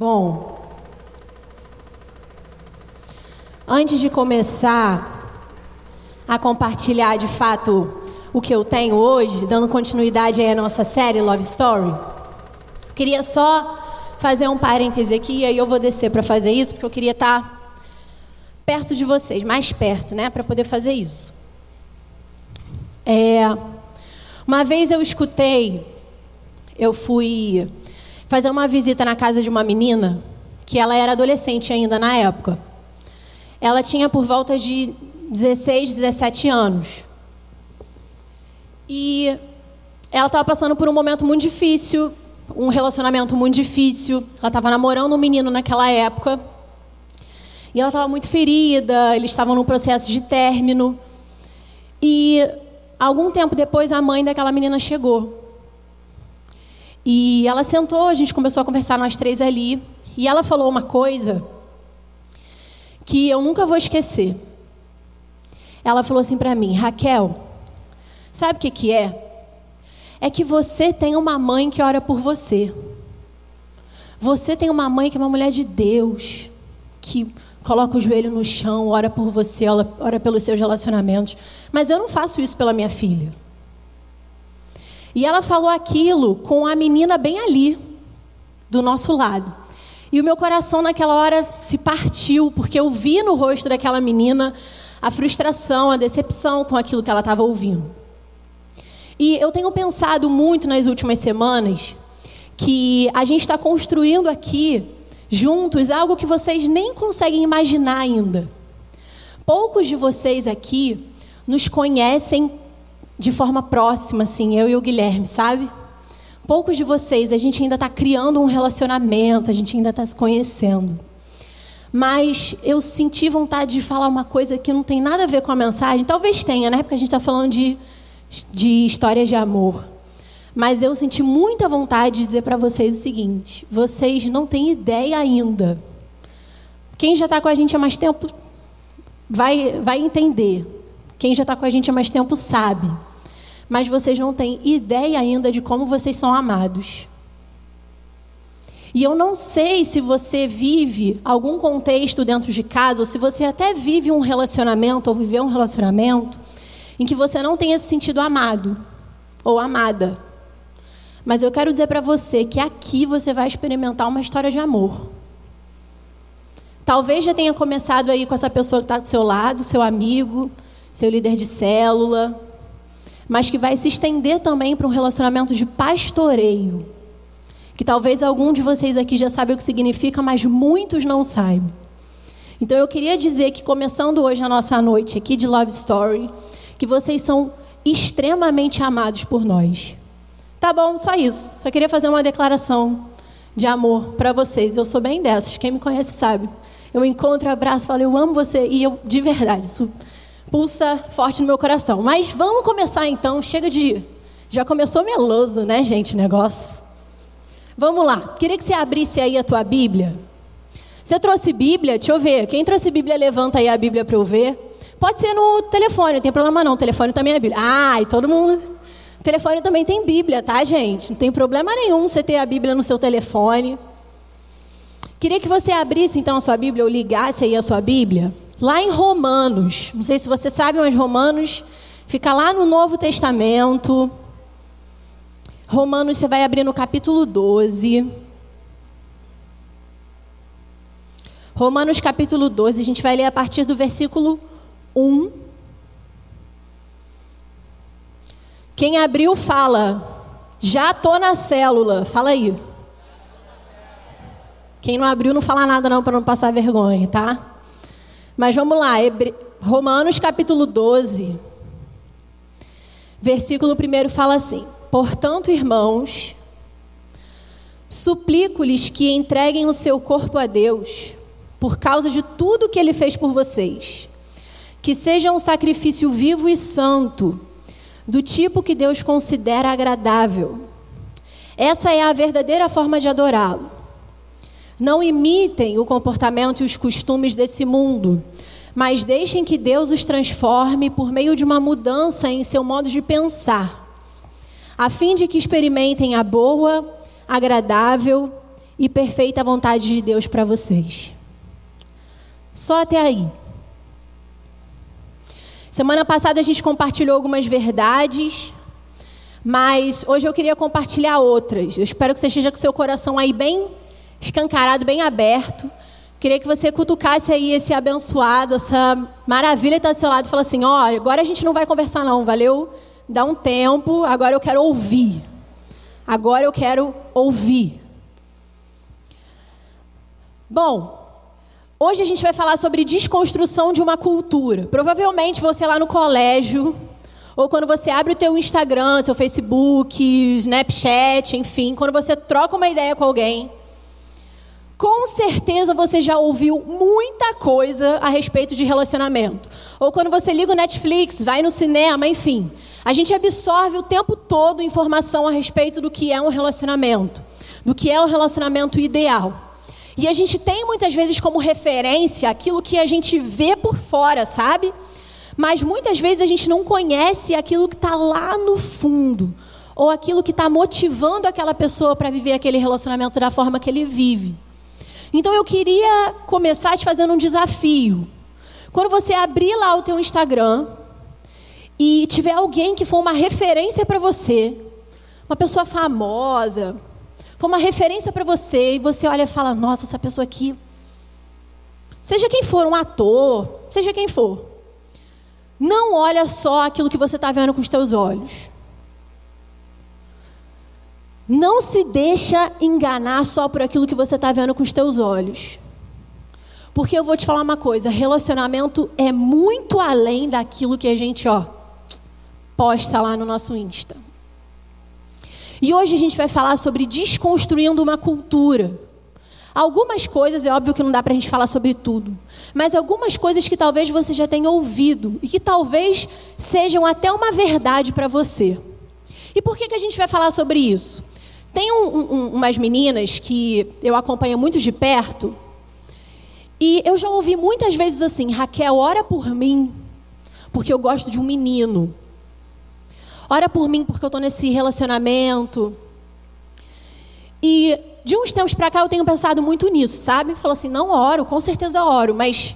Bom, antes de começar a compartilhar de fato o que eu tenho hoje, dando continuidade à nossa série Love Story, queria só fazer um parêntese aqui e aí eu vou descer para fazer isso, porque eu queria estar perto de vocês, mais perto, né, para poder fazer isso. É, uma vez eu escutei, eu fui fazer uma visita na casa de uma menina que ela era adolescente ainda na época. Ela tinha por volta de 16, 17 anos. E ela estava passando por um momento muito difícil, um relacionamento muito difícil. Ela estava namorando um menino naquela época. E ela estava muito ferida, eles estavam no processo de término. E algum tempo depois a mãe daquela menina chegou. E ela sentou, a gente começou a conversar nós três ali, e ela falou uma coisa que eu nunca vou esquecer. Ela falou assim para mim, Raquel, sabe o que que é? É que você tem uma mãe que ora por você. Você tem uma mãe que é uma mulher de Deus, que coloca o joelho no chão, ora por você, ora, ora pelos seus relacionamentos. Mas eu não faço isso pela minha filha. E ela falou aquilo com a menina bem ali, do nosso lado. E o meu coração naquela hora se partiu, porque eu vi no rosto daquela menina a frustração, a decepção com aquilo que ela estava ouvindo. E eu tenho pensado muito nas últimas semanas que a gente está construindo aqui, juntos, algo que vocês nem conseguem imaginar ainda. Poucos de vocês aqui nos conhecem de forma próxima, assim, eu e o Guilherme, sabe? Poucos de vocês, a gente ainda está criando um relacionamento, a gente ainda está se conhecendo. Mas eu senti vontade de falar uma coisa que não tem nada a ver com a mensagem. Talvez tenha, né? Porque a gente está falando de, de histórias de amor. Mas eu senti muita vontade de dizer para vocês o seguinte: vocês não têm ideia ainda. Quem já está com a gente há mais tempo vai, vai entender. Quem já está com a gente há mais tempo sabe mas vocês não têm ideia ainda de como vocês são amados. E eu não sei se você vive algum contexto dentro de casa, ou se você até vive um relacionamento, ou viveu um relacionamento, em que você não tenha se sentido amado ou amada. Mas eu quero dizer para você que aqui você vai experimentar uma história de amor. Talvez já tenha começado aí com essa pessoa que está do seu lado, seu amigo, seu líder de célula, mas que vai se estender também para um relacionamento de pastoreio. Que talvez algum de vocês aqui já sabe o que significa, mas muitos não sabem. Então eu queria dizer que começando hoje a nossa noite aqui de Love Story, que vocês são extremamente amados por nós. Tá bom, só isso. Só queria fazer uma declaração de amor para vocês. Eu sou bem dessas, quem me conhece sabe. Eu encontro, abraço, falo, eu amo você e eu de verdade, isso pulsa forte no meu coração. Mas vamos começar então, chega de. Já começou meloso, né, gente, negócio? Vamos lá. Queria que você abrisse aí a tua Bíblia. Você trouxe Bíblia? Deixa eu ver. Quem trouxe Bíblia, levanta aí a Bíblia para eu ver. Pode ser no telefone, não tem problema não. O telefone também é Bíblia. E todo mundo. O telefone também tem Bíblia, tá, gente? Não tem problema nenhum você ter a Bíblia no seu telefone. Queria que você abrisse então a sua Bíblia ou ligasse aí a sua Bíblia Lá em Romanos, não sei se você sabe, mas Romanos fica lá no Novo Testamento. Romanos, você vai abrir no capítulo 12. Romanos capítulo 12, a gente vai ler a partir do versículo 1. Quem abriu fala, já tô na célula. Fala aí. Quem não abriu não fala nada não para não passar vergonha, tá? Mas vamos lá, Romanos capítulo 12, versículo 1 fala assim: Portanto, irmãos, suplico-lhes que entreguem o seu corpo a Deus, por causa de tudo que ele fez por vocês, que seja um sacrifício vivo e santo, do tipo que Deus considera agradável. Essa é a verdadeira forma de adorá-lo. Não imitem o comportamento e os costumes desse mundo, mas deixem que Deus os transforme por meio de uma mudança em seu modo de pensar, a fim de que experimentem a boa, agradável e perfeita vontade de Deus para vocês. Só até aí. Semana passada a gente compartilhou algumas verdades, mas hoje eu queria compartilhar outras. Eu espero que você esteja com seu coração aí bem escancarado, bem aberto. Queria que você cutucasse aí esse abençoado, essa maravilha que está do seu lado e falasse assim: ó, oh, agora a gente não vai conversar, não, valeu? Dá um tempo, agora eu quero ouvir. Agora eu quero ouvir. Bom, hoje a gente vai falar sobre desconstrução de uma cultura. Provavelmente você lá no colégio, ou quando você abre o teu Instagram, teu Facebook, Snapchat, enfim, quando você troca uma ideia com alguém, com certeza você já ouviu muita coisa a respeito de relacionamento. Ou quando você liga o Netflix, vai no cinema, enfim. A gente absorve o tempo todo informação a respeito do que é um relacionamento, do que é um relacionamento ideal. E a gente tem muitas vezes como referência aquilo que a gente vê por fora, sabe? Mas muitas vezes a gente não conhece aquilo que está lá no fundo, ou aquilo que está motivando aquela pessoa para viver aquele relacionamento da forma que ele vive. Então eu queria começar te fazendo um desafio. Quando você abrir lá o teu Instagram e tiver alguém que for uma referência para você, uma pessoa famosa, for uma referência para você e você olha e fala: "Nossa, essa pessoa aqui Seja quem for, um ator, seja quem for. Não olha só aquilo que você está vendo com os teus olhos. Não se deixa enganar só por aquilo que você está vendo com os teus olhos. Porque eu vou te falar uma coisa, relacionamento é muito além daquilo que a gente, ó, posta lá no nosso Insta. E hoje a gente vai falar sobre desconstruindo uma cultura. Algumas coisas, é óbvio que não dá para a gente falar sobre tudo, mas algumas coisas que talvez você já tenha ouvido e que talvez sejam até uma verdade para você. E por que, que a gente vai falar sobre isso? Tem um, um, umas meninas que eu acompanho muito de perto, e eu já ouvi muitas vezes assim: Raquel, ora por mim, porque eu gosto de um menino. Ora por mim, porque eu estou nesse relacionamento. E de uns tempos para cá eu tenho pensado muito nisso, sabe? Falo assim: não oro, com certeza oro, mas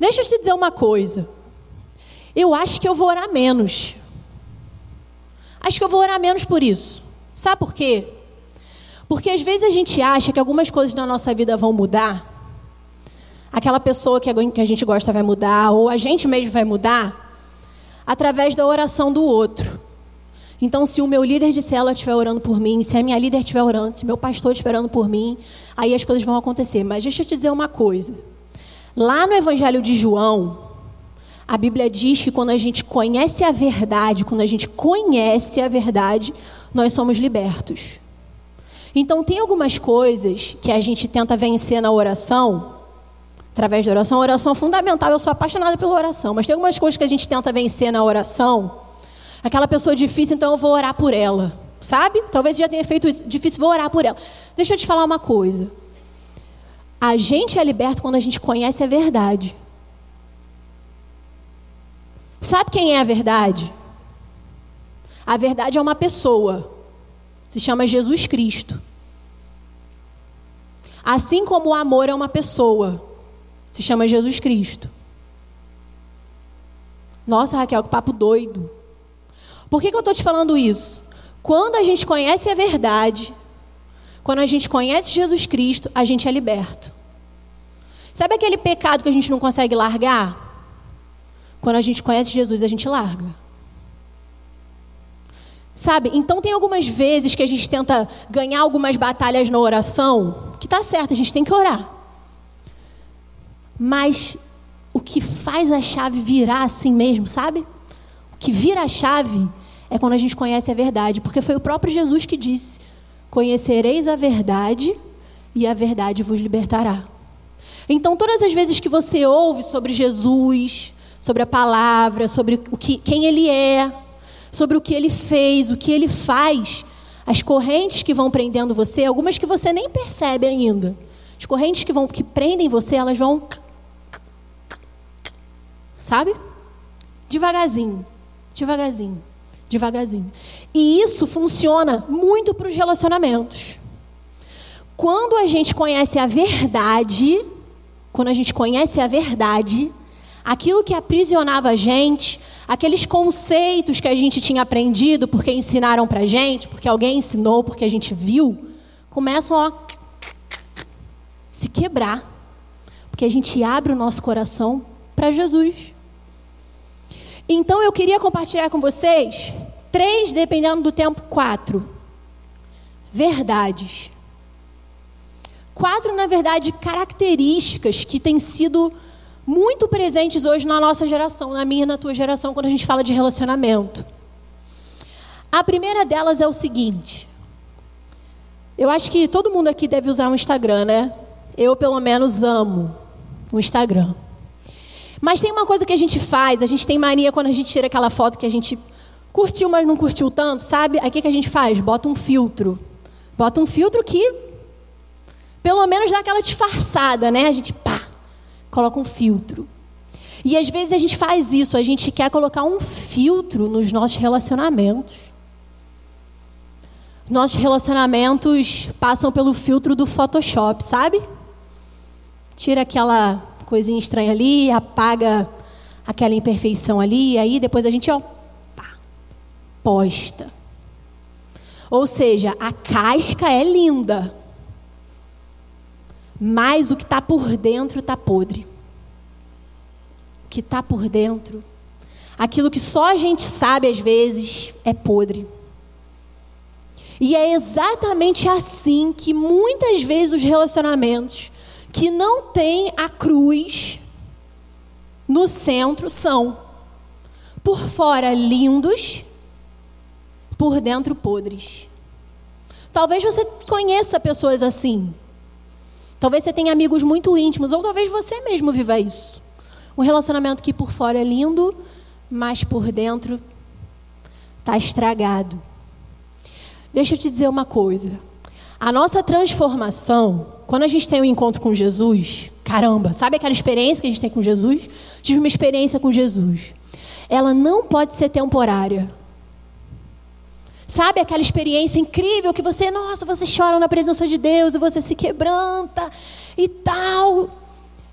deixa eu te dizer uma coisa. Eu acho que eu vou orar menos. Acho que eu vou orar menos por isso. Sabe por quê? Porque às vezes a gente acha que algumas coisas na nossa vida vão mudar, aquela pessoa que a gente gosta vai mudar, ou a gente mesmo vai mudar, através da oração do outro. Então, se o meu líder de célula estiver orando por mim, se a minha líder estiver orando, se meu pastor estiver orando por mim, aí as coisas vão acontecer. Mas deixa eu te dizer uma coisa. Lá no Evangelho de João, a Bíblia diz que quando a gente conhece a verdade, quando a gente conhece a verdade, nós somos libertos. Então, tem algumas coisas que a gente tenta vencer na oração, através da oração. A oração é fundamental, eu sou apaixonada pela oração, mas tem algumas coisas que a gente tenta vencer na oração. Aquela pessoa difícil, então eu vou orar por ela, sabe? Talvez já tenha feito isso, difícil, vou orar por ela. Deixa eu te falar uma coisa. A gente é liberto quando a gente conhece a verdade. Sabe quem é a verdade? A verdade é uma pessoa. Se chama Jesus Cristo. Assim como o amor é uma pessoa, se chama Jesus Cristo. Nossa, Raquel, que papo doido. Por que, que eu estou te falando isso? Quando a gente conhece a verdade, quando a gente conhece Jesus Cristo, a gente é liberto. Sabe aquele pecado que a gente não consegue largar? Quando a gente conhece Jesus, a gente larga. Sabe? Então tem algumas vezes que a gente tenta ganhar algumas batalhas na oração, que tá certo, a gente tem que orar. Mas o que faz a chave virar assim mesmo, sabe? O que vira a chave é quando a gente conhece a verdade, porque foi o próprio Jesus que disse: "Conhecereis a verdade e a verdade vos libertará". Então, todas as vezes que você ouve sobre Jesus, sobre a palavra, sobre o que, quem ele é, sobre o que ele fez, o que ele faz, as correntes que vão prendendo você, algumas que você nem percebe ainda, as correntes que vão que prendem você, elas vão sabe? Devagarzinho, devagarzinho, devagarzinho. E isso funciona muito para os relacionamentos. Quando a gente conhece a verdade, quando a gente conhece a verdade, aquilo que aprisionava a gente, aqueles conceitos que a gente tinha aprendido porque ensinaram pra gente, porque alguém ensinou, porque a gente viu, começam a se quebrar. Porque a gente abre o nosso coração para Jesus. Então eu queria compartilhar com vocês três, dependendo do tempo, quatro verdades. Quatro, na verdade, características que têm sido muito presentes hoje na nossa geração, na minha e na tua geração, quando a gente fala de relacionamento. A primeira delas é o seguinte. Eu acho que todo mundo aqui deve usar o um Instagram, né? Eu, pelo menos, amo o Instagram. Mas tem uma coisa que a gente faz, a gente tem mania quando a gente tira aquela foto que a gente curtiu, mas não curtiu tanto, sabe? Aí o que, que a gente faz? Bota um filtro. Bota um filtro que, pelo menos, dá aquela disfarçada, né? A gente, pá, coloca um filtro. E às vezes a gente faz isso, a gente quer colocar um filtro nos nossos relacionamentos. Nossos relacionamentos passam pelo filtro do Photoshop, sabe? Tira aquela coisinha estranha ali, apaga aquela imperfeição ali, e aí depois a gente, ó, pá, posta. Ou seja, a casca é linda, mas o que está por dentro está podre. O que está por dentro, aquilo que só a gente sabe às vezes, é podre. E é exatamente assim que muitas vezes os relacionamentos que não têm a cruz no centro são, por fora lindos, por dentro podres. Talvez você conheça pessoas assim. Talvez você tenha amigos muito íntimos, ou talvez você mesmo viva isso. Um relacionamento que por fora é lindo, mas por dentro está estragado. Deixa eu te dizer uma coisa. A nossa transformação, quando a gente tem um encontro com Jesus, caramba, sabe aquela experiência que a gente tem com Jesus? Tive uma experiência com Jesus. Ela não pode ser temporária. Sabe aquela experiência incrível que você, nossa, você chora na presença de Deus e você se quebranta e tal.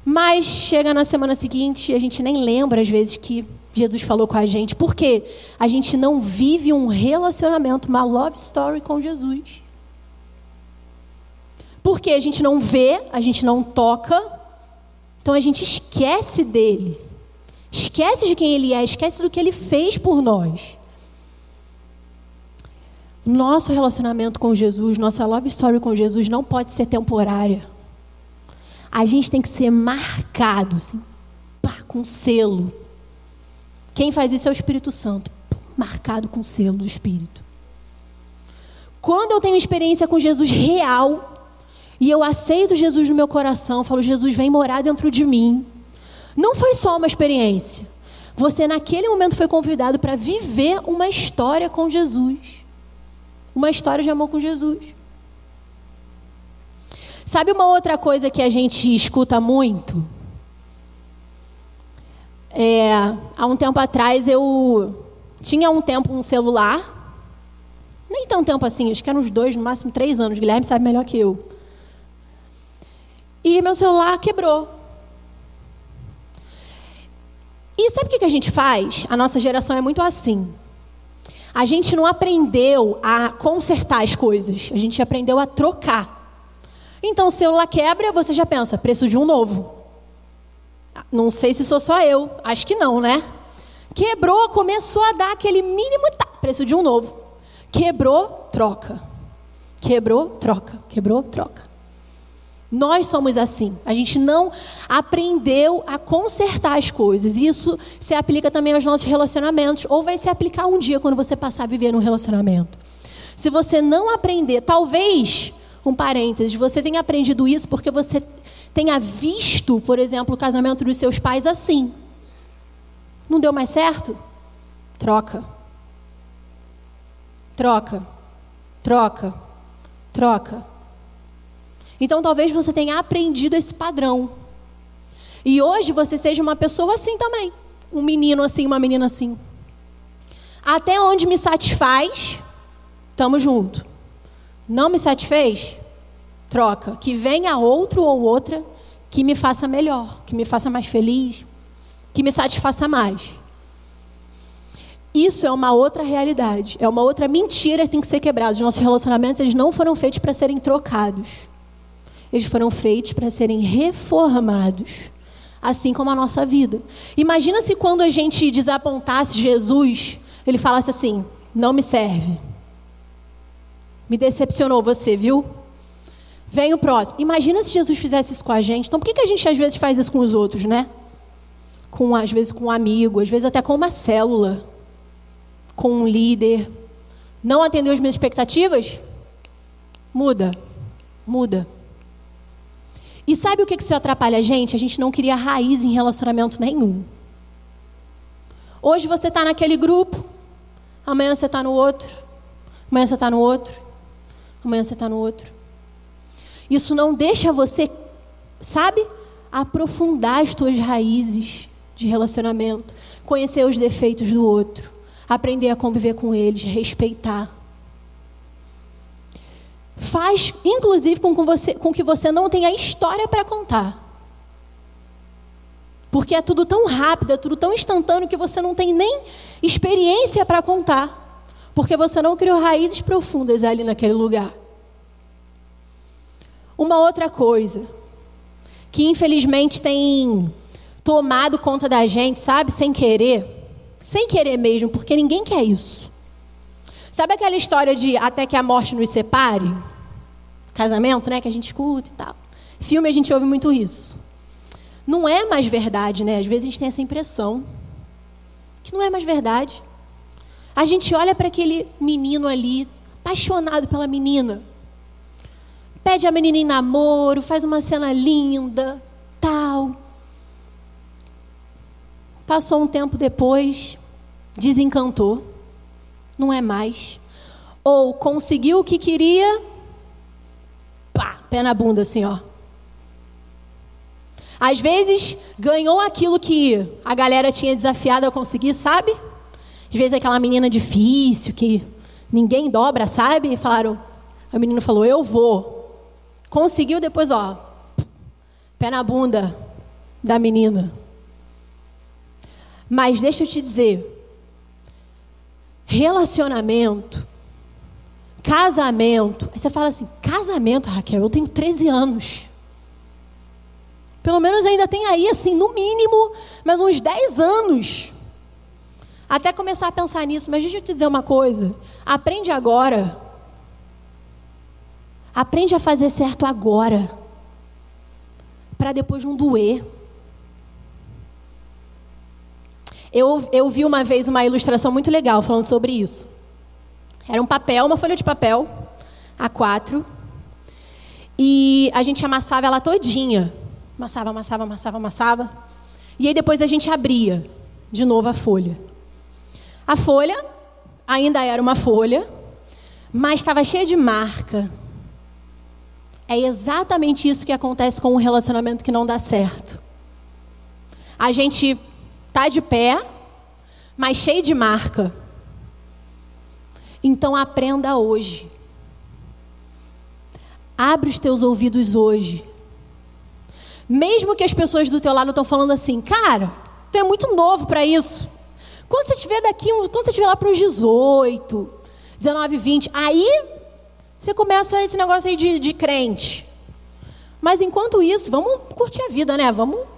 Mas chega na semana seguinte e a gente nem lembra às vezes que Jesus falou com a gente. Por quê? A gente não vive um relacionamento, uma love story com Jesus. Porque a gente não vê, a gente não toca, então a gente esquece dele. Esquece de quem ele é, esquece do que ele fez por nós. Nosso relacionamento com Jesus, nossa love story com Jesus não pode ser temporária. A gente tem que ser marcado, assim, pá, com selo. Quem faz isso é o Espírito Santo, marcado com selo do Espírito. Quando eu tenho experiência com Jesus real, e eu aceito Jesus no meu coração, falo, Jesus, vem morar dentro de mim. Não foi só uma experiência. Você, naquele momento, foi convidado para viver uma história com Jesus uma história de amor com Jesus. Sabe uma outra coisa que a gente escuta muito? É, há um tempo atrás eu tinha um tempo um celular, nem tão tempo assim, acho que eram uns dois, no máximo três anos. Guilherme sabe melhor que eu. E meu celular quebrou. E sabe o que a gente faz? A nossa geração é muito assim. A gente não aprendeu a consertar as coisas, a gente aprendeu a trocar. Então, o celular quebra, você já pensa, preço de um novo. Não sei se sou só eu, acho que não, né? Quebrou, começou a dar aquele mínimo tá, preço de um novo. Quebrou, troca. Quebrou, troca. Quebrou, troca. Nós somos assim. A gente não aprendeu a consertar as coisas. Isso se aplica também aos nossos relacionamentos, ou vai se aplicar um dia quando você passar a viver num relacionamento. Se você não aprender, talvez, um parênteses, você tenha aprendido isso porque você tenha visto, por exemplo, o casamento dos seus pais assim. Não deu mais certo? Troca. Troca. Troca. Troca. Então talvez você tenha aprendido esse padrão. E hoje você seja uma pessoa assim também. Um menino assim, uma menina assim. Até onde me satisfaz, estamos junto. Não me satisfez? troca, que venha outro ou outra que me faça melhor, que me faça mais feliz, que me satisfaça mais. Isso é uma outra realidade, é uma outra mentira que tem que ser quebrada. Os nossos relacionamentos, eles não foram feitos para serem trocados. Eles foram feitos para serem reformados, assim como a nossa vida. Imagina se quando a gente desapontasse Jesus, ele falasse assim: "Não me serve. Me decepcionou você, viu? Vem o próximo. Imagina se Jesus fizesse isso com a gente. Então, por que, que a gente às vezes faz isso com os outros, né? Com, às vezes com um amigo, às vezes até com uma célula, com um líder. Não atendeu as minhas expectativas? Muda. Muda. E sabe o que isso atrapalha a gente? A gente não cria raiz em relacionamento nenhum. Hoje você está naquele grupo, amanhã você está no outro, amanhã você está no outro, amanhã você está no outro. Isso não deixa você, sabe, aprofundar as tuas raízes de relacionamento, conhecer os defeitos do outro, aprender a conviver com eles, respeitar faz, inclusive, com, com, você, com que você não tenha história para contar. Porque é tudo tão rápido, é tudo tão instantâneo que você não tem nem experiência para contar. Porque você não criou raízes profundas ali naquele lugar. Uma outra coisa, que infelizmente tem tomado conta da gente, sabe, sem querer, sem querer mesmo, porque ninguém quer isso. Sabe aquela história de até que a morte nos separe? Casamento, né, que a gente escuta e tal. Filme a gente ouve muito isso. Não é mais verdade, né? Às vezes a gente tem essa impressão que não é mais verdade. A gente olha para aquele menino ali, apaixonado pela menina. Pede a menina em namoro, faz uma cena linda, tal. Passou um tempo depois, desencantou não é mais. Ou conseguiu o que queria, pé na bunda assim, ó. Às vezes ganhou aquilo que a galera tinha desafiado a conseguir, sabe? Às vezes aquela menina difícil que ninguém dobra, sabe? E falaram, a menina falou, eu vou. Conseguiu depois, ó, pé na bunda da menina. Mas deixa eu te dizer, relacionamento, casamento. Aí você fala assim: casamento, Raquel, eu tenho 13 anos. Pelo menos ainda tem aí, assim, no mínimo, mais uns 10 anos. Até começar a pensar nisso. Mas deixa eu te dizer uma coisa: aprende agora. Aprende a fazer certo agora. Para depois não doer. Eu, eu vi uma vez uma ilustração muito legal falando sobre isso. Era um papel, uma folha de papel, A4, e a gente amassava ela todinha. Amassava, amassava, amassava, amassava. E aí depois a gente abria de novo a folha. A folha ainda era uma folha, mas estava cheia de marca. É exatamente isso que acontece com um relacionamento que não dá certo. A gente Está de pé, mas cheio de marca. Então aprenda hoje. Abre os teus ouvidos hoje. Mesmo que as pessoas do teu lado estão falando assim, cara, tu é muito novo para isso. Quando você estiver daqui, quando você estiver lá para uns 18, 19, 20, aí você começa esse negócio aí de, de crente. Mas enquanto isso, vamos curtir a vida, né? Vamos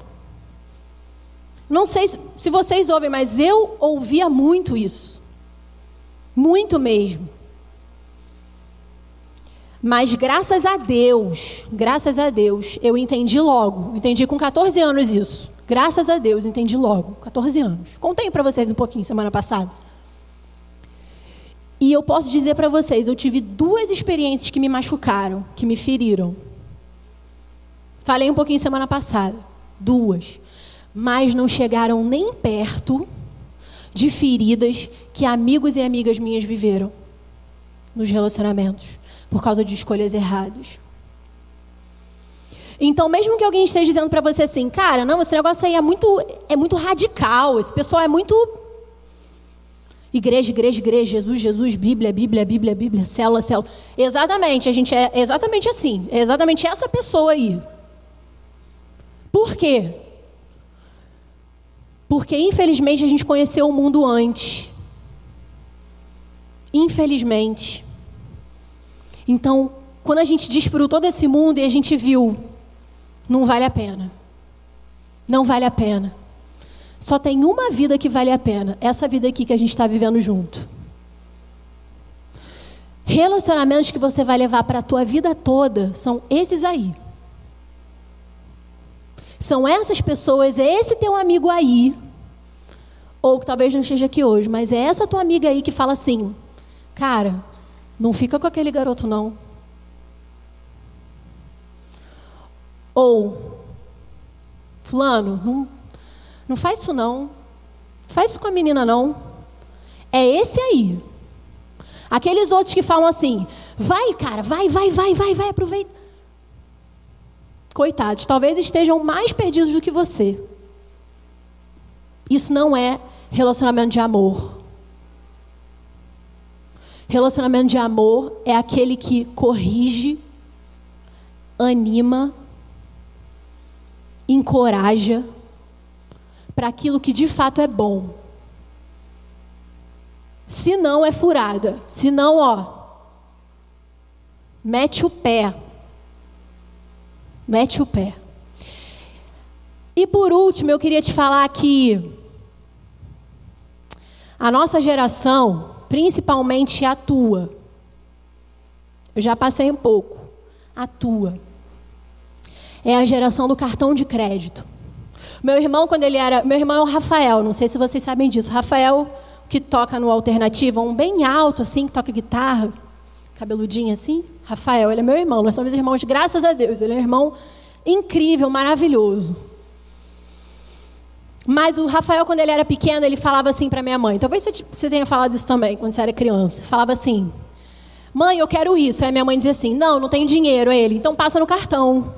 não sei se vocês ouvem, mas eu ouvia muito isso. Muito mesmo. Mas graças a Deus, graças a Deus, eu entendi logo. Entendi com 14 anos isso. Graças a Deus, entendi logo. 14 anos. Contei para vocês um pouquinho semana passada. E eu posso dizer para vocês, eu tive duas experiências que me machucaram, que me feriram. Falei um pouquinho semana passada. Duas mas não chegaram nem perto de feridas que amigos e amigas minhas viveram nos relacionamentos por causa de escolhas erradas. Então, mesmo que alguém esteja dizendo para você assim, cara, não, esse negócio aí é muito, é muito radical, esse pessoal é muito. Igreja, igreja, igreja, Jesus, Jesus, Bíblia, Bíblia, Bíblia, Bíblia, célula, célula. Exatamente, a gente é exatamente assim. É exatamente essa pessoa aí. Por quê? Porque infelizmente a gente conheceu o mundo antes. Infelizmente. Então, quando a gente desfrutou desse mundo e a gente viu, não vale a pena. Não vale a pena. Só tem uma vida que vale a pena. Essa vida aqui que a gente está vivendo junto. Relacionamentos que você vai levar para a tua vida toda são esses aí. São essas pessoas, é esse teu amigo aí, ou que talvez não esteja aqui hoje, mas é essa tua amiga aí que fala assim: cara, não fica com aquele garoto não. Ou, Fulano, não, não faz isso não. Faz isso com a menina não. É esse aí. Aqueles outros que falam assim: vai, cara, vai, vai, vai, vai, vai, aproveita. Coitados, talvez estejam mais perdidos do que você. Isso não é relacionamento de amor. Relacionamento de amor é aquele que corrige, anima, encoraja para aquilo que de fato é bom. Se não é furada, se não, ó, mete o pé. Mete o pé. E por último, eu queria te falar que a nossa geração, principalmente a tua, eu já passei um pouco, a tua, é a geração do cartão de crédito. Meu irmão, quando ele era. Meu irmão é o Rafael, não sei se vocês sabem disso. Rafael, que toca no Alternativa, um bem alto, assim, que toca guitarra, cabeludinho assim. Rafael, ele é meu irmão, nós somos irmãos, graças a Deus. Ele é um irmão incrível, maravilhoso. Mas o Rafael, quando ele era pequeno, ele falava assim para minha mãe. Talvez você tenha falado isso também, quando você era criança. Falava assim: Mãe, eu quero isso. Aí minha mãe dizia assim: Não, não tem dinheiro. Aí ele, então passa no cartão.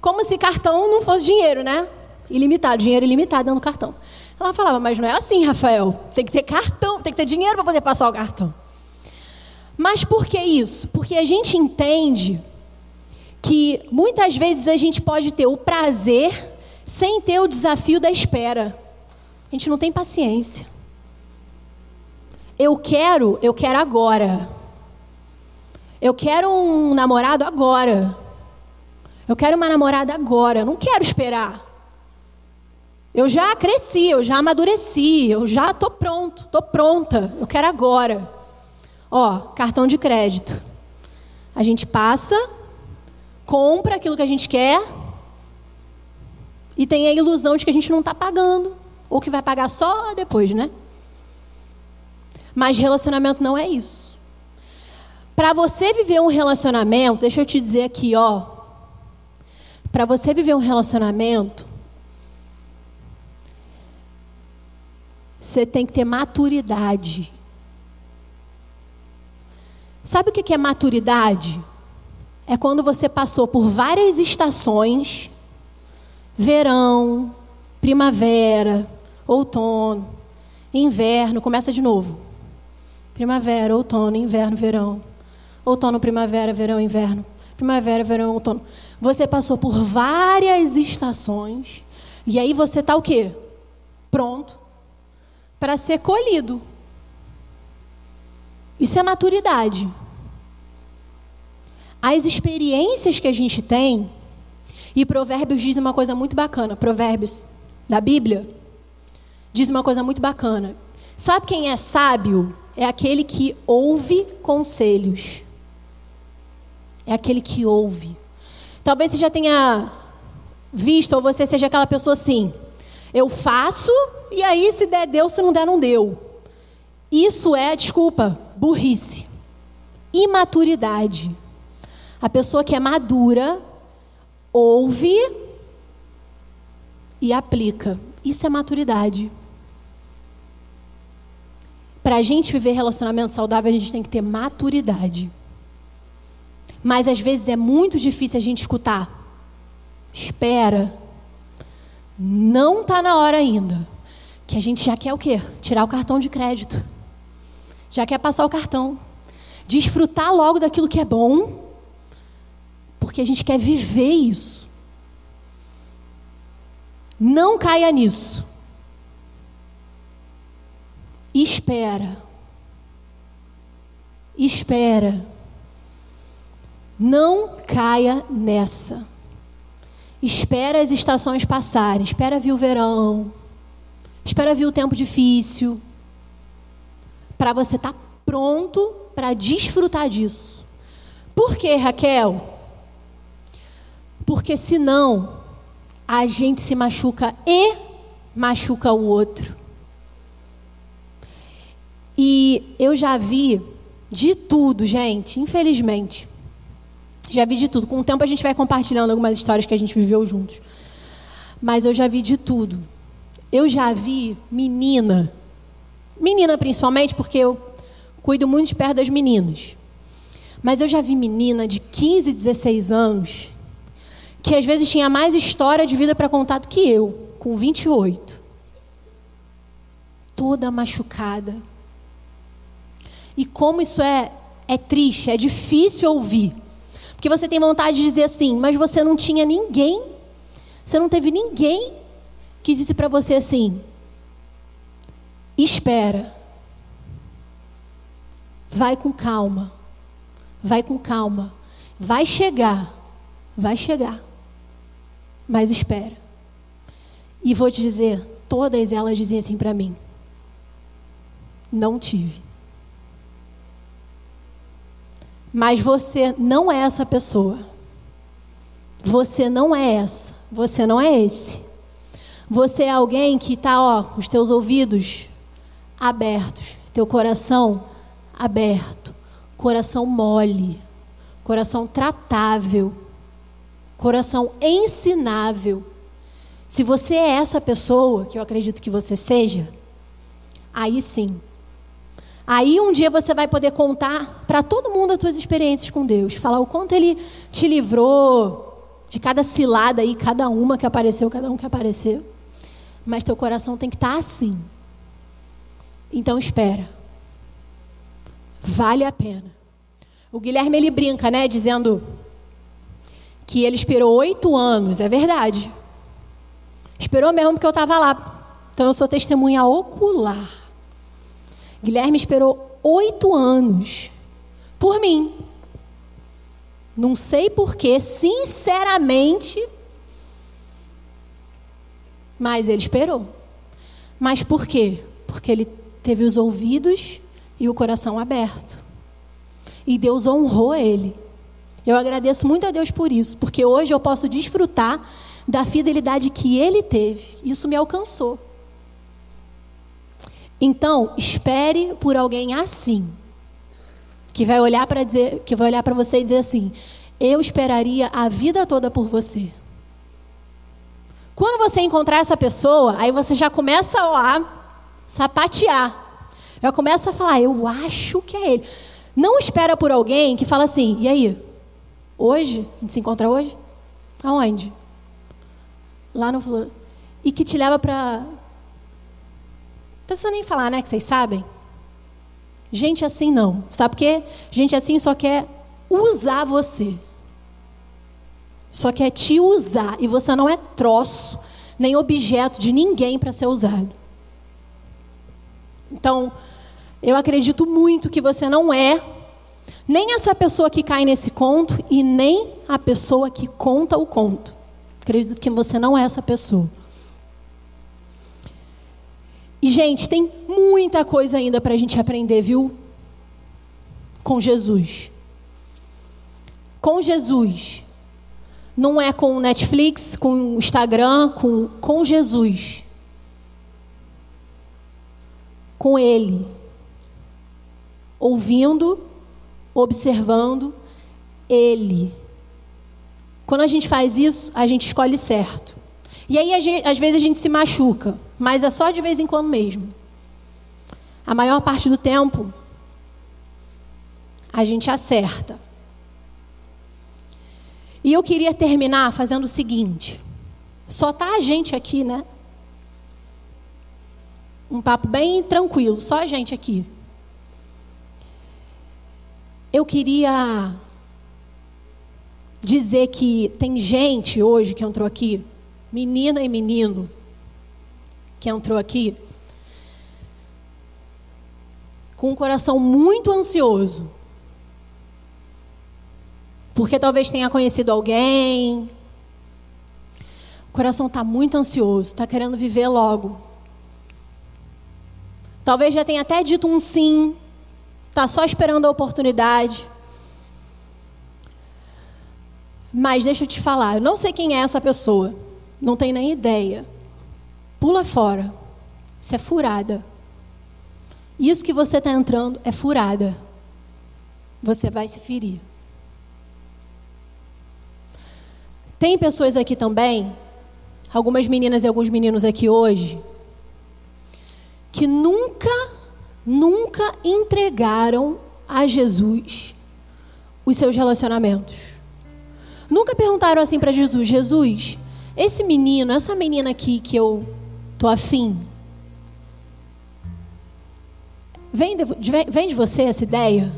Como se cartão não fosse dinheiro, né? Ilimitado, dinheiro ilimitado no cartão. Ela falava, mas não é assim, Rafael. Tem que ter cartão, tem que ter dinheiro para poder passar o cartão. Mas por que isso? Porque a gente entende que muitas vezes a gente pode ter o prazer sem ter o desafio da espera. A gente não tem paciência. Eu quero, eu quero agora. Eu quero um namorado agora. Eu quero uma namorada agora. Eu não quero esperar. Eu já cresci, eu já amadureci, eu já estou pronto, estou pronta, eu quero agora. Ó, cartão de crédito. A gente passa, compra aquilo que a gente quer e tem a ilusão de que a gente não está pagando, ou que vai pagar só depois, né? Mas relacionamento não é isso. Para você viver um relacionamento, deixa eu te dizer aqui, ó. Para você viver um relacionamento, Você tem que ter maturidade. Sabe o que é maturidade? É quando você passou por várias estações verão, primavera, outono, inverno, começa de novo. Primavera, outono, inverno, verão. Outono, primavera, verão, inverno. Primavera, verão, outono. Você passou por várias estações e aí você está o quê? Pronto para ser colhido. Isso é maturidade. As experiências que a gente tem, e Provérbios diz uma coisa muito bacana, Provérbios da Bíblia, diz uma coisa muito bacana. Sabe quem é sábio? É aquele que ouve conselhos. É aquele que ouve. Talvez você já tenha visto, ou você seja aquela pessoa assim. Eu faço e aí, se der, deu, se não der, não deu. Isso é, desculpa, burrice. Imaturidade. A pessoa que é madura ouve e aplica. Isso é maturidade. Para a gente viver relacionamento saudável, a gente tem que ter maturidade. Mas às vezes é muito difícil a gente escutar. Espera. Não está na hora ainda. que a gente já quer o quê? Tirar o cartão de crédito. Já quer passar o cartão. Desfrutar logo daquilo que é bom, porque a gente quer viver isso. Não caia nisso. Espera. Espera. Não caia nessa. Espera as estações passarem. Espera vir o verão. Espera vir o tempo difícil. Para você estar tá pronto para desfrutar disso. Por quê, Raquel? Porque senão a gente se machuca e machuca o outro. E eu já vi de tudo, gente, infelizmente. Já vi de tudo. Com o tempo a gente vai compartilhando algumas histórias que a gente viveu juntos. Mas eu já vi de tudo. Eu já vi menina, menina principalmente, porque eu cuido muito de perto das meninas. Mas eu já vi menina de 15, 16 anos que às vezes tinha mais história de vida para contar do que eu, com 28. Toda machucada. E como isso é, é triste, é difícil ouvir. Porque você tem vontade de dizer assim, mas você não tinha ninguém, você não teve ninguém que disse para você assim: espera, vai com calma, vai com calma, vai chegar, vai chegar, mas espera. E vou te dizer, todas elas diziam assim para mim: não tive. Mas você não é essa pessoa. Você não é essa. Você não é esse. Você é alguém que está, ó, os teus ouvidos abertos, teu coração aberto, coração mole, coração tratável, coração ensinável. Se você é essa pessoa, que eu acredito que você seja, aí sim, Aí um dia você vai poder contar para todo mundo as suas experiências com Deus, falar o quanto Ele te livrou de cada cilada aí, cada uma que apareceu, cada um que apareceu. Mas teu coração tem que estar tá assim. Então espera. Vale a pena. O Guilherme ele brinca, né, dizendo que ele esperou oito anos. É verdade. Esperou mesmo porque eu estava lá. Então eu sou testemunha ocular. Guilherme esperou oito anos por mim. Não sei porquê, sinceramente, mas ele esperou. Mas por quê? Porque ele teve os ouvidos e o coração aberto. E Deus honrou ele. Eu agradeço muito a Deus por isso, porque hoje eu posso desfrutar da fidelidade que ele teve. Isso me alcançou. Então, espere por alguém assim, que vai olhar para dizer, que vai olhar para você e dizer assim: "Eu esperaria a vida toda por você". Quando você encontrar essa pessoa, aí você já começa a sapatear. Já começa a falar: "Eu acho que é ele". Não espera por alguém que fala assim: "E aí? Hoje? A gente se encontra hoje? Aonde?" Lá no e que te leva para precisa nem falar, né? Que vocês sabem. Gente assim não. Sabe por quê? Gente assim só quer usar você. Só quer te usar. E você não é troço, nem objeto de ninguém para ser usado. Então, eu acredito muito que você não é nem essa pessoa que cai nesse conto e nem a pessoa que conta o conto. Acredito que você não é essa pessoa. E, gente, tem muita coisa ainda para a gente aprender, viu? Com Jesus. Com Jesus. Não é com Netflix, com Instagram, com, com Jesus. Com Ele. Ouvindo, observando Ele. Quando a gente faz isso, a gente escolhe certo. E aí, gente, às vezes, a gente se machuca, mas é só de vez em quando mesmo. A maior parte do tempo, a gente acerta. E eu queria terminar fazendo o seguinte: só tá a gente aqui, né? Um papo bem tranquilo, só a gente aqui. Eu queria dizer que tem gente hoje que entrou aqui, menina e menino, que entrou aqui, com um coração muito ansioso. Porque talvez tenha conhecido alguém. O coração está muito ansioso, está querendo viver logo. Talvez já tenha até dito um sim, está só esperando a oportunidade. Mas deixa eu te falar, eu não sei quem é essa pessoa, não tenho nem ideia. Pula fora, isso é furada. Isso que você está entrando é furada. Você vai se ferir. Tem pessoas aqui também, algumas meninas e alguns meninos aqui hoje, que nunca, nunca entregaram a Jesus os seus relacionamentos. Nunca perguntaram assim para Jesus: Jesus, esse menino, essa menina aqui que eu tô afim, vem de, vem de você essa ideia?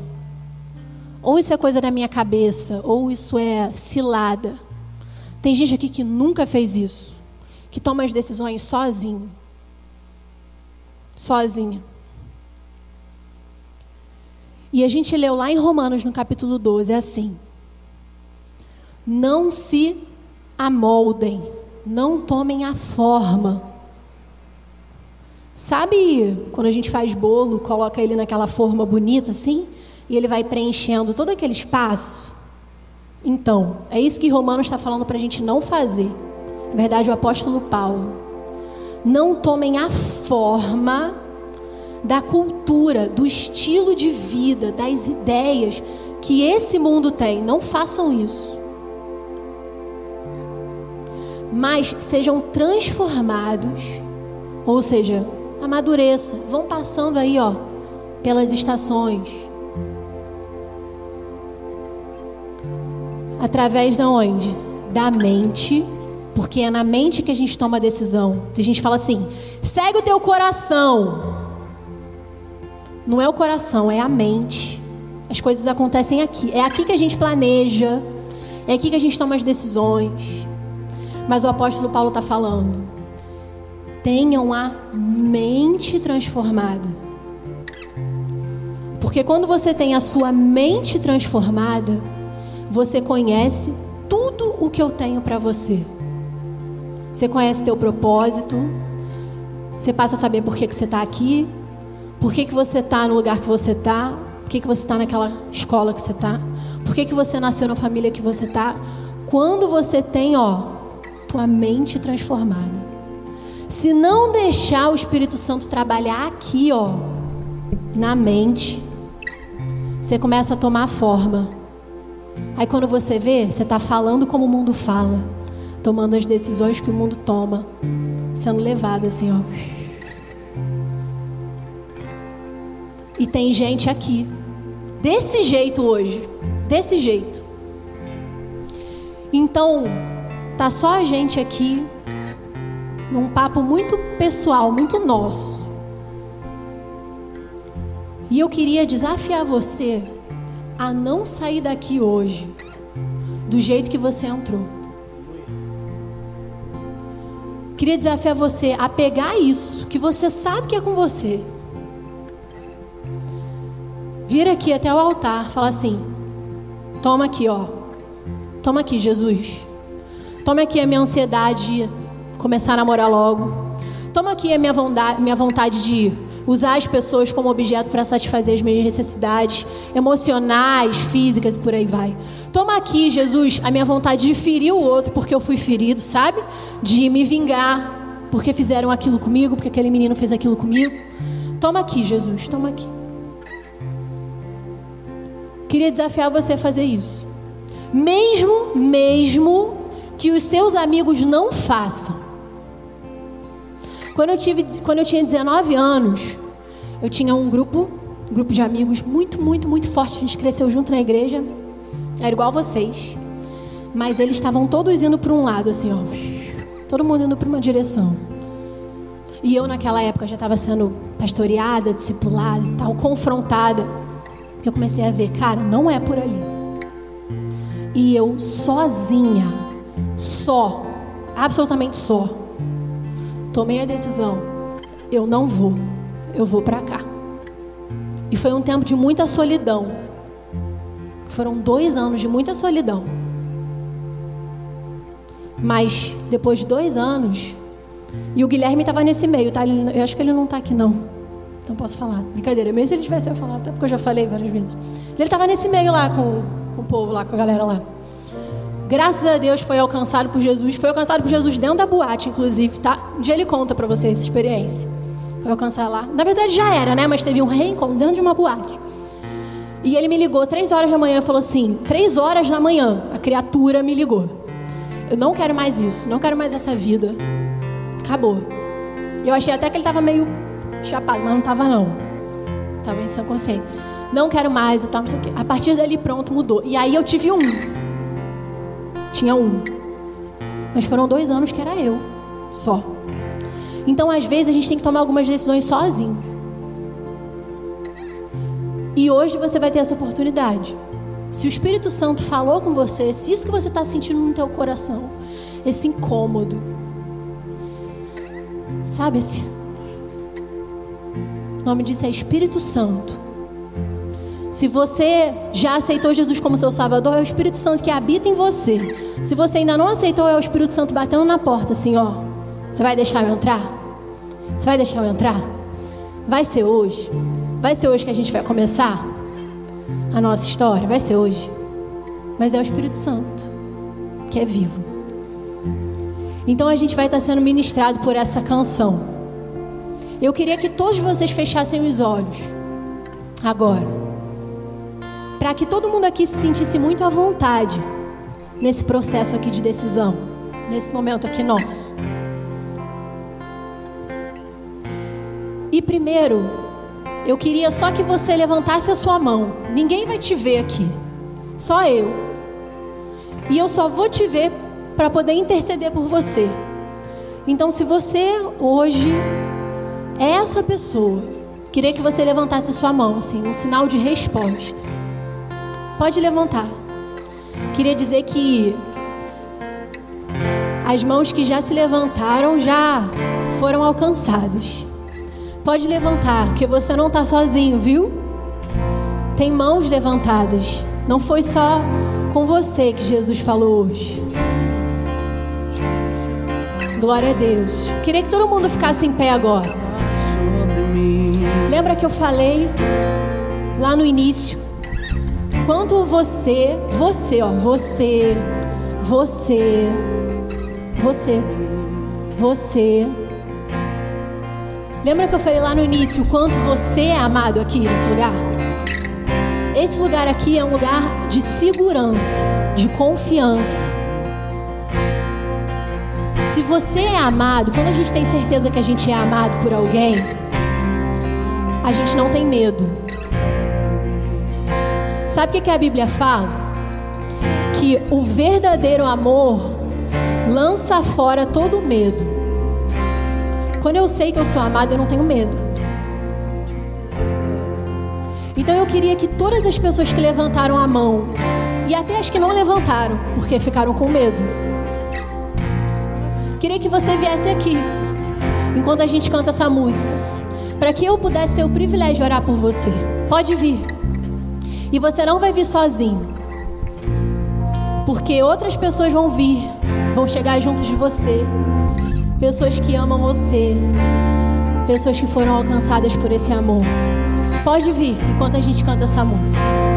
Ou isso é coisa da minha cabeça, ou isso é cilada. Tem gente aqui que nunca fez isso, que toma as decisões sozinho sozinha. E a gente leu lá em Romanos, no capítulo 12, é assim: Não se amoldem, não tomem a forma. Sabe quando a gente faz bolo, coloca ele naquela forma bonita assim, e ele vai preenchendo todo aquele espaço? Então, é isso que Romanos está falando para a gente não fazer. Na verdade, o apóstolo Paulo não tomem a forma da cultura, do estilo de vida, das ideias que esse mundo tem. Não façam isso. Mas sejam transformados, ou seja, amadureçam, vão passando aí, ó, pelas estações. Através da onde? Da mente porque é na mente que a gente toma a decisão. A gente fala assim: segue o teu coração. Não é o coração, é a mente. As coisas acontecem aqui. É aqui que a gente planeja. É aqui que a gente toma as decisões. Mas o apóstolo Paulo está falando: tenham a mente transformada. Porque quando você tem a sua mente transformada, você conhece tudo o que eu tenho para você. Você conhece teu propósito. Você passa a saber por que, que você está aqui. Por que, que você está no lugar que você está. Por que, que você está naquela escola que você está. Por que, que você nasceu na família que você está. Quando você tem, ó, tua mente transformada. Se não deixar o Espírito Santo trabalhar aqui, ó, na mente, você começa a tomar forma. Aí quando você vê, você está falando como o mundo fala tomando as decisões que o mundo toma, sendo levado assim, ó. E tem gente aqui, desse jeito hoje, desse jeito. Então, tá só a gente aqui, num papo muito pessoal, muito nosso. E eu queria desafiar você a não sair daqui hoje do jeito que você entrou. Queria desafiar você a pegar isso, que você sabe que é com você. Vir aqui até o altar, falar assim: toma aqui, ó. Toma aqui, Jesus. Toma aqui a minha ansiedade de começar a namorar logo. Toma aqui a minha vontade, minha vontade de usar as pessoas como objeto para satisfazer as minhas necessidades emocionais, físicas e por aí vai. Toma aqui, Jesus, a minha vontade de ferir o outro porque eu fui ferido, sabe? De me vingar porque fizeram aquilo comigo, porque aquele menino fez aquilo comigo. Toma aqui, Jesus, toma aqui. Queria desafiar você a fazer isso. Mesmo, mesmo que os seus amigos não façam. Quando eu, tive, quando eu tinha 19 anos, eu tinha um grupo, um grupo de amigos muito, muito, muito forte. A gente cresceu junto na igreja. Era igual vocês. Mas eles estavam todos indo para um lado, assim, ó. Todo mundo indo para uma direção. E eu, naquela época, já estava sendo pastoreada, discipulada e tal, confrontada. Eu comecei a ver, cara, não é por ali. E eu sozinha, só, absolutamente só, tomei a decisão: eu não vou, eu vou para cá. E foi um tempo de muita solidão. Foram dois anos de muita solidão. Mas depois de dois anos, e o Guilherme estava nesse meio, tá? Eu acho que ele não está aqui não. Então posso falar. Brincadeira, mesmo se ele tivesse eu falar, até porque eu já falei várias vezes. Ele estava nesse meio lá com, com o povo lá, com a galera lá. Graças a Deus foi alcançado por Jesus. Foi alcançado por Jesus dentro da boate, inclusive, tá? Um dia ele conta para vocês essa experiência. Foi alcançar lá. Na verdade já era, né? Mas teve um reencontro dentro de uma boate. E ele me ligou três horas da manhã e falou assim: três horas da manhã, a criatura me ligou. Eu não quero mais isso, não quero mais essa vida. Acabou. Eu achei até que ele estava meio chapado, mas não estava não. Estava em sã consciência. Não quero mais e tal, não sei o quê. A partir dali, pronto, mudou. E aí eu tive um. Tinha um. Mas foram dois anos que era eu. Só. Então, às vezes, a gente tem que tomar algumas decisões sozinho. E hoje você vai ter essa oportunidade. Se o Espírito Santo falou com você, se isso que você está sentindo no teu coração, esse incômodo, sabe o nome disso é Espírito Santo. Se você já aceitou Jesus como seu Salvador, é o Espírito Santo que habita em você. Se você ainda não aceitou, é o Espírito Santo batendo na porta, assim, ó. Você vai deixar eu entrar? Você vai deixar eu entrar? Vai ser hoje? Vai ser hoje que a gente vai começar a nossa história? Vai ser hoje. Mas é o Espírito Santo que é vivo. Então a gente vai estar sendo ministrado por essa canção. Eu queria que todos vocês fechassem os olhos agora, para que todo mundo aqui se sentisse muito à vontade nesse processo aqui de decisão, nesse momento aqui nosso. E primeiro, eu queria só que você levantasse a sua mão. Ninguém vai te ver aqui, só eu. E eu só vou te ver para poder interceder por você. Então, se você hoje essa pessoa, queria que você levantasse sua mão, assim, um sinal de resposta. Pode levantar. Queria dizer que as mãos que já se levantaram já foram alcançadas. Pode levantar, porque você não está sozinho, viu? Tem mãos levantadas. Não foi só com você que Jesus falou hoje. Glória a Deus. Queria que todo mundo ficasse em pé agora. Lembra que eu falei lá no início? Quanto você, você, ó, você, você, você, você. Lembra que eu falei lá no início quanto você é amado aqui nesse lugar? Esse lugar aqui é um lugar de segurança, de confiança. Se você é amado, quando a gente tem certeza que a gente é amado por alguém, a gente não tem medo. Sabe o que a Bíblia fala? Que o verdadeiro amor lança fora todo medo. Quando eu sei que eu sou amado, eu não tenho medo. Então eu queria que todas as pessoas que levantaram a mão, e até as que não levantaram, porque ficaram com medo, Queria que você viesse aqui, enquanto a gente canta essa música, para que eu pudesse ter o privilégio de orar por você. Pode vir. E você não vai vir sozinho, porque outras pessoas vão vir, vão chegar junto de você, pessoas que amam você, pessoas que foram alcançadas por esse amor. Pode vir enquanto a gente canta essa música.